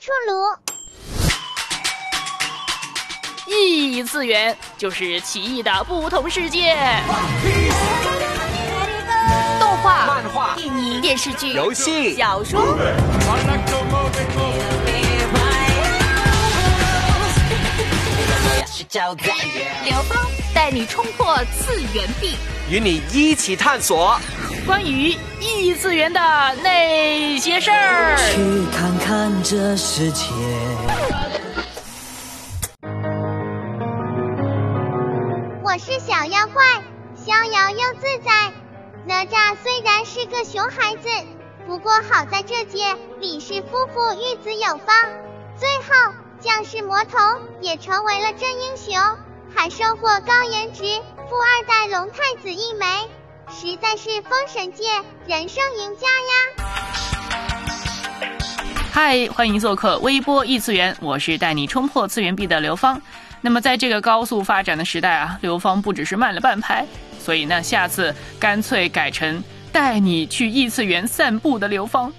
出炉。异次元就是奇异的不同世界，动画、漫画、电影、电视剧、游戏、小说。刘峰带你冲破次元壁，与你一起探索关于异次元的那些事儿。去看看这世界。我是小妖怪，逍遥又自在。哪吒虽然是个熊孩子，不过好在这届李氏夫妇育子有方，最后将士魔童也成为了真英雄，还收获高颜值富二代龙太子一枚，实在是封神界人生赢家呀！嗨，欢迎做客微波异次元，我是带你冲破次元壁的刘芳。那么，在这个高速发展的时代啊，刘芳不只是慢了半拍，所以呢，下次干脆改成带你去异次元散步的刘芳。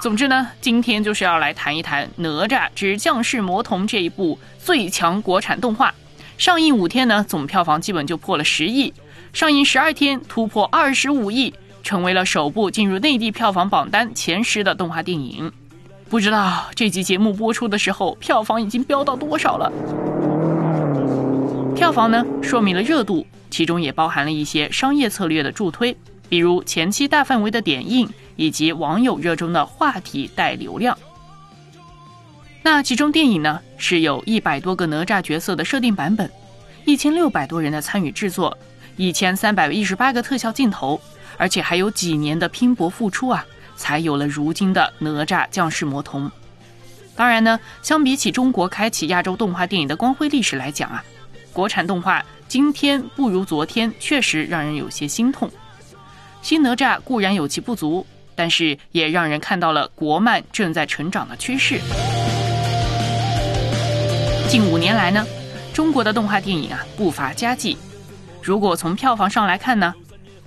总之呢，今天就是要来谈一谈《哪吒之降世魔童》这一部最强国产动画。上映五天呢，总票房基本就破了十亿；上映十二天突破二十五亿，成为了首部进入内地票房榜单前十的动画电影。不知道这集节目播出的时候，票房已经飙到多少了？票房呢，说明了热度，其中也包含了一些商业策略的助推，比如前期大范围的点映，以及网友热衷的话题带流量。那其中电影呢，是有一百多个哪吒角色的设定版本，一千六百多人的参与制作，一千三百一十八个特效镜头，而且还有几年的拼搏付出啊，才有了如今的哪吒降世魔童。当然呢，相比起中国开启亚洲动画电影的光辉历史来讲啊。国产动画今天不如昨天，确实让人有些心痛。新哪吒固然有其不足，但是也让人看到了国漫正在成长的趋势。近五年来呢，中国的动画电影啊不乏佳绩。如果从票房上来看呢，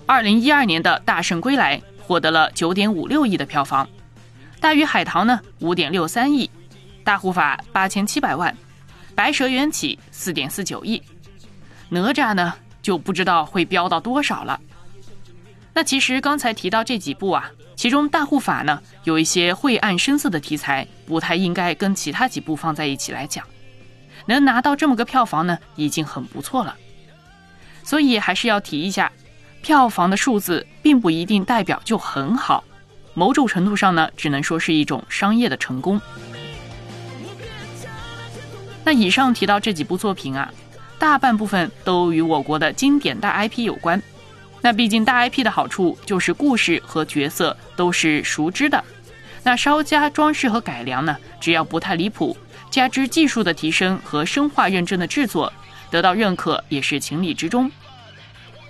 二零一二年的大圣归来获得了九点五六亿的票房，大鱼海棠呢五点六三亿，大护法八千七百万。白蛇缘起四点四九亿，哪吒呢就不知道会飙到多少了。那其实刚才提到这几部啊，其中大护法呢有一些晦暗深色的题材，不太应该跟其他几部放在一起来讲。能拿到这么个票房呢，已经很不错了。所以还是要提一下，票房的数字并不一定代表就很好，某种程度上呢，只能说是一种商业的成功。那以上提到这几部作品啊，大半部分都与我国的经典大 IP 有关。那毕竟大 IP 的好处就是故事和角色都是熟知的，那稍加装饰和改良呢，只要不太离谱，加之技术的提升和深化认证的制作，得到认可也是情理之中。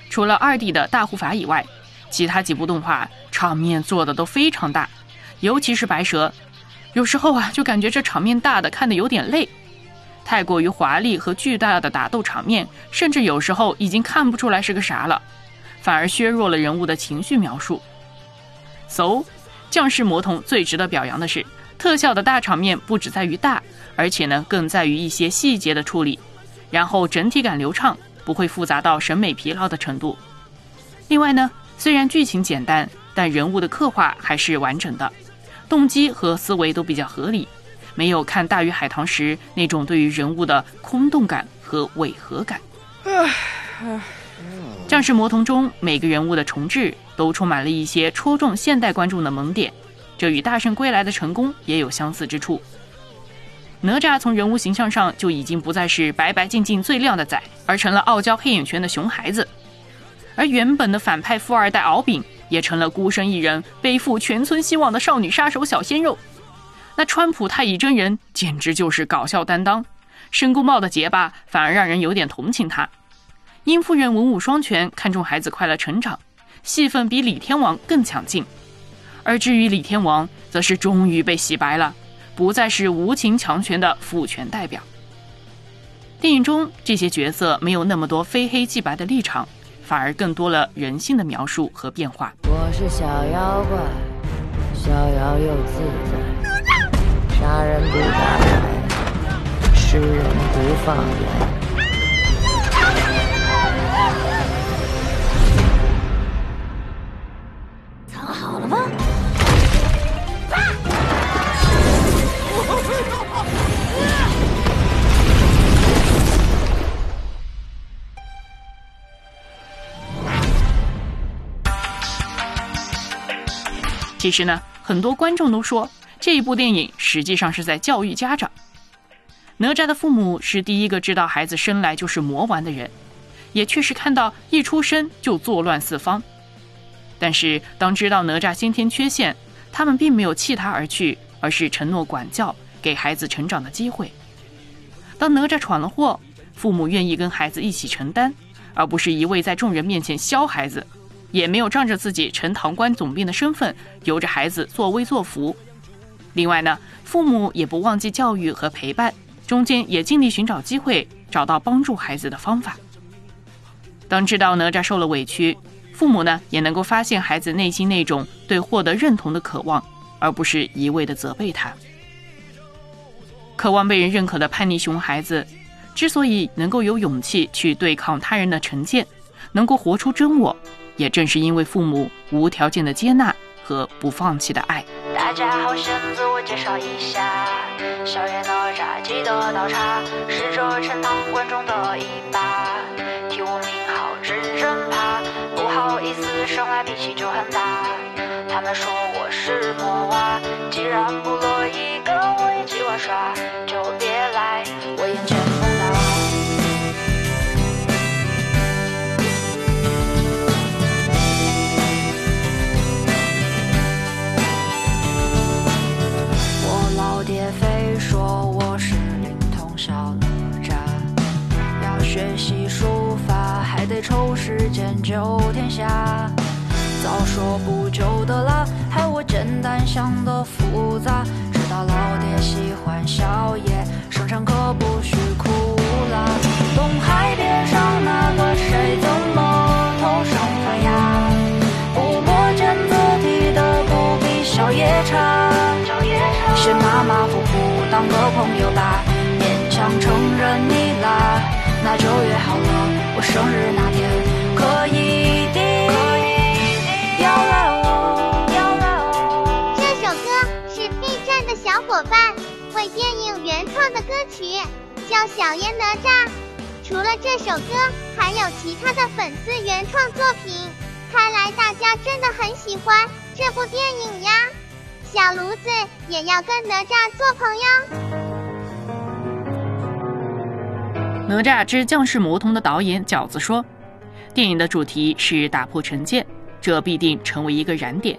除了二 D 的大护法以外，其他几部动画场面做的都非常大，尤其是白蛇，有时候啊就感觉这场面大的看的有点累。太过于华丽和巨大的打斗场面，甚至有时候已经看不出来是个啥了，反而削弱了人物的情绪描述。So，降世魔童最值得表扬的是，特效的大场面不只在于大，而且呢更在于一些细节的处理，然后整体感流畅，不会复杂到审美疲劳的程度。另外呢，虽然剧情简单，但人物的刻画还是完整的，动机和思维都比较合理。没有看《大鱼海棠》时那种对于人物的空洞感和违和感。战士魔童中每个人物的重置都充满了一些戳中现代观众的萌点，这与《大圣归来》的成功也有相似之处。哪吒从人物形象上就已经不再是白白净净最靓的仔，而成了傲娇黑眼圈的熊孩子。而原本的反派富二代敖丙也成了孤身一人背负全村希望的少女杀手小鲜肉。那川普太乙真人简直就是搞笑担当，申公豹的结巴反而让人有点同情他。殷夫人文武双全，看重孩子快乐成长，戏份比李天王更抢镜。而至于李天王，则是终于被洗白了，不再是无情强权的父权代表。电影中这些角色没有那么多非黑即白的立场，反而更多了人性的描述和变化。我是小妖怪，逍遥又自在。杀人不眨眼，吃人不放盐。其实呢，很多观众都说这一部电影实际上是在教育家长。哪吒的父母是第一个知道孩子生来就是魔丸的人，也确实看到一出生就作乱四方。但是当知道哪吒先天缺陷，他们并没有弃他而去，而是承诺管教，给孩子成长的机会。当哪吒闯了祸，父母愿意跟孩子一起承担，而不是一味在众人面前削孩子。也没有仗着自己陈塘关总兵的身份，由着孩子作威作福。另外呢，父母也不忘记教育和陪伴，中间也尽力寻找机会，找到帮助孩子的方法。当知道哪吒受了委屈，父母呢也能够发现孩子内心那种对获得认同的渴望，而不是一味的责备他。渴望被人认可的叛逆熊孩子，之所以能够有勇气去对抗他人的成见，能够活出真我。也正是因为父母无条件的接纳和不放弃的爱。大家好，先自我介绍一下，小爷哪吒记得倒茶，是这陈塘关中的一霸，替我名号真真怕，不好意思，生来脾气就很大。他们说我是魔娃，既然不乐意跟我一起玩耍，就别来生日那天可以的，要来哦，要来哦。这首歌是 B 站的小伙伴为电影原创的歌曲，叫《小爷哪吒》。除了这首歌，还有其他的粉丝原创作品。看来大家真的很喜欢这部电影呀！小炉子也要跟哪吒做朋友。《哪吒之降世魔童》的导演饺子说：“电影的主题是打破成见，这必定成为一个燃点。”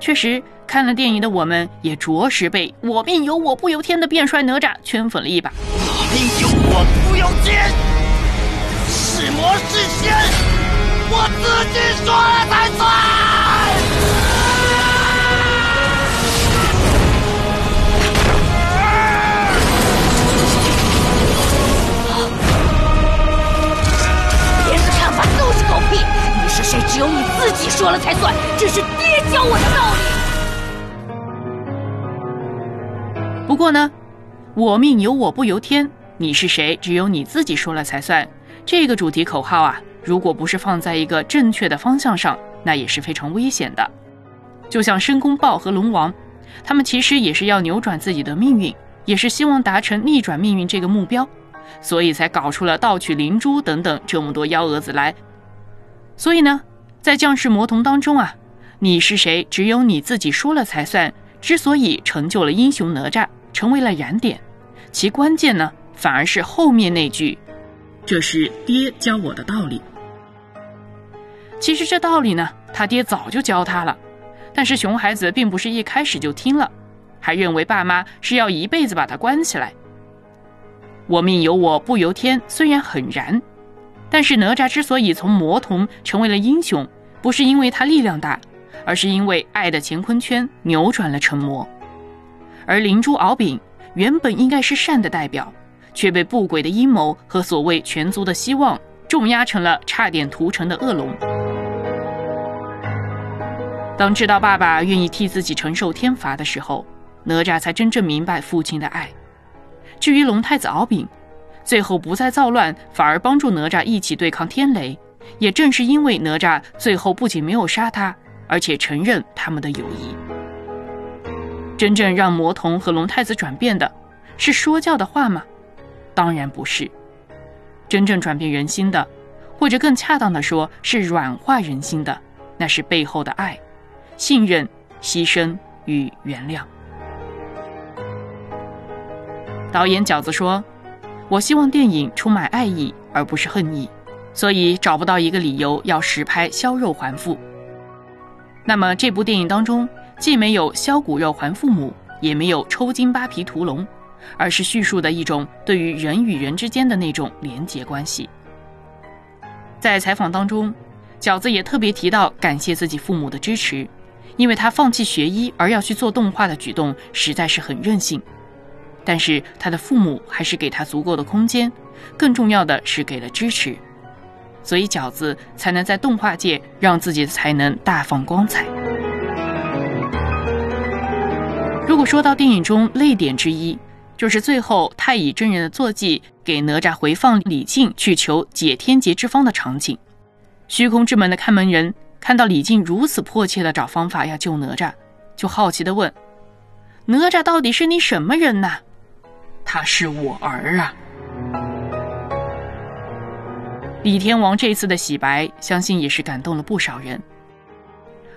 确实，看了电影的我们也着实被“我命由我不由天”的变帅哪吒圈粉了一把。我命由我不由天，是魔是仙，我自己说了才算。只有你自己说了才算。这是爹教我的道理。不过呢，我命由我不由天。你是谁？只有你自己说了才算。这个主题口号啊，如果不是放在一个正确的方向上，那也是非常危险的。就像申公豹和龙王，他们其实也是要扭转自己的命运，也是希望达成逆转命运这个目标，所以才搞出了盗取灵珠等等这么多幺蛾子来。所以呢，在降世魔童当中啊，你是谁，只有你自己说了才算。之所以成就了英雄哪吒，成为了燃点，其关键呢，反而是后面那句：“这是爹教我的道理。”其实这道理呢，他爹早就教他了，但是熊孩子并不是一开始就听了，还认为爸妈是要一辈子把他关起来。我命由我不由天，虽然很燃。但是哪吒之所以从魔童成为了英雄，不是因为他力量大，而是因为爱的乾坤圈扭转了成魔。而灵珠敖丙原本应该是善的代表，却被不轨的阴谋和所谓全族的希望重压成了差点屠城的恶龙。当知道爸爸愿意替自己承受天罚的时候，哪吒才真正明白父亲的爱。至于龙太子敖丙，最后不再造乱，反而帮助哪吒一起对抗天雷。也正是因为哪吒最后不仅没有杀他，而且承认他们的友谊。真正让魔童和龙太子转变的，是说教的话吗？当然不是。真正转变人心的，或者更恰当的说，是软化人心的，那是背后的爱、信任、牺牲与原谅。导演饺子说：“我希望电影充满爱意，而不是恨意，所以找不到一个理由要实拍削肉还父。那么这部电影当中，既没有削骨肉还父母，也没有抽筋扒皮屠龙，而是叙述的一种对于人与人之间的那种连结关系。”在采访当中，饺子也特别提到感谢自己父母的支持，因为他放弃学医而要去做动画的举动实在是很任性。但是他的父母还是给他足够的空间，更重要的是给了支持，所以饺子才能在动画界让自己的才能大放光彩。如果说到电影中泪点之一，就是最后太乙真人的坐骑给哪吒回放李靖去求解天劫之方的场景，虚空之门的看门人看到李靖如此迫切的找方法要救哪吒，就好奇的问：“哪吒到底是你什么人呐？”他是我儿啊！李天王这次的洗白，相信也是感动了不少人。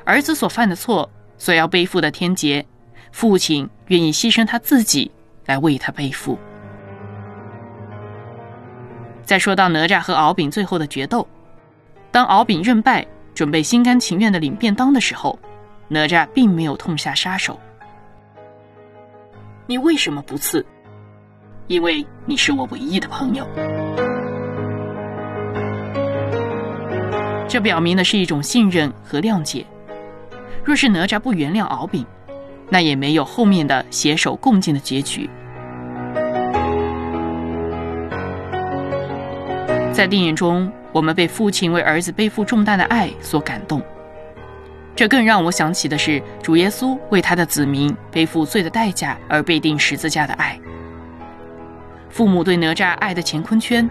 儿子所犯的错，所要背负的天劫，父亲愿意牺牲他自己来为他背负。再说到哪吒和敖丙最后的决斗，当敖丙认败，准备心甘情愿的领便当的时候，哪吒并没有痛下杀手。你为什么不刺？因为你是我唯一的朋友，这表明的是一种信任和谅解。若是哪吒不原谅敖丙，那也没有后面的携手共进的结局。在电影中，我们被父亲为儿子背负重担的爱所感动，这更让我想起的是主耶稣为他的子民背负罪的代价而被钉十字架的爱。父母对哪吒爱的乾坤圈，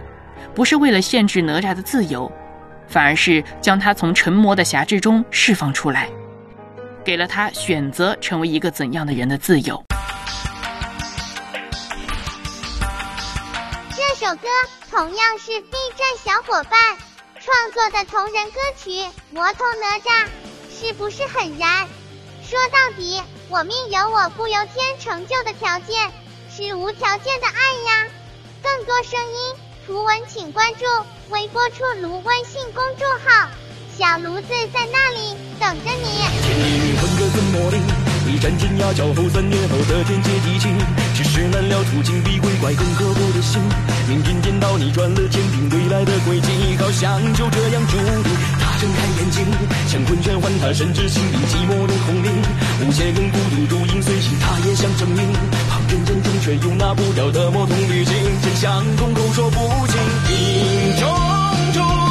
不是为了限制哪吒的自由，反而是将他从成魔的辖制中释放出来，给了他选择成为一个怎样的人的自由。这首歌同样是 B 站小伙伴创作的同人歌曲《魔童哪吒》，是不是很燃？说到底，我命由我不由天，成就的条件。是无条件的爱呀！更多声音图文，请关注微波出炉微信公众号，小炉子在那里等着你。一战天涯，交后三年后的天劫地劫，世事难料，途经比鬼怪更刻骨的心。命运颠倒，逆转了天定未来的轨迹，好像就这样注定。他睁开眼睛，乾坤圈换他，甚至心底寂寞的空灵。无邪跟孤独如影随形，他也想证明。旁人眼中却又拿不掉的魔童滤镜，真相空口说不清。命中注定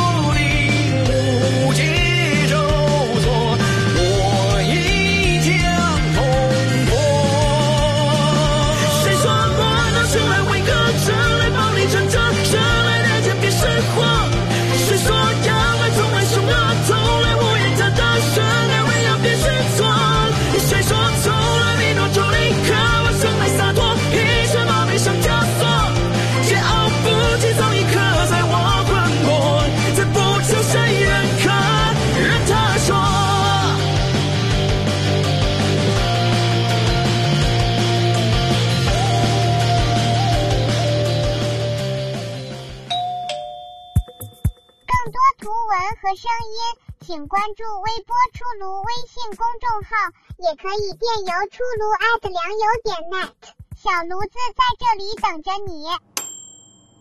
和声音，请关注微波出炉微信公众号，也可以电邮出炉粮油点 net，小炉子在这里等着你。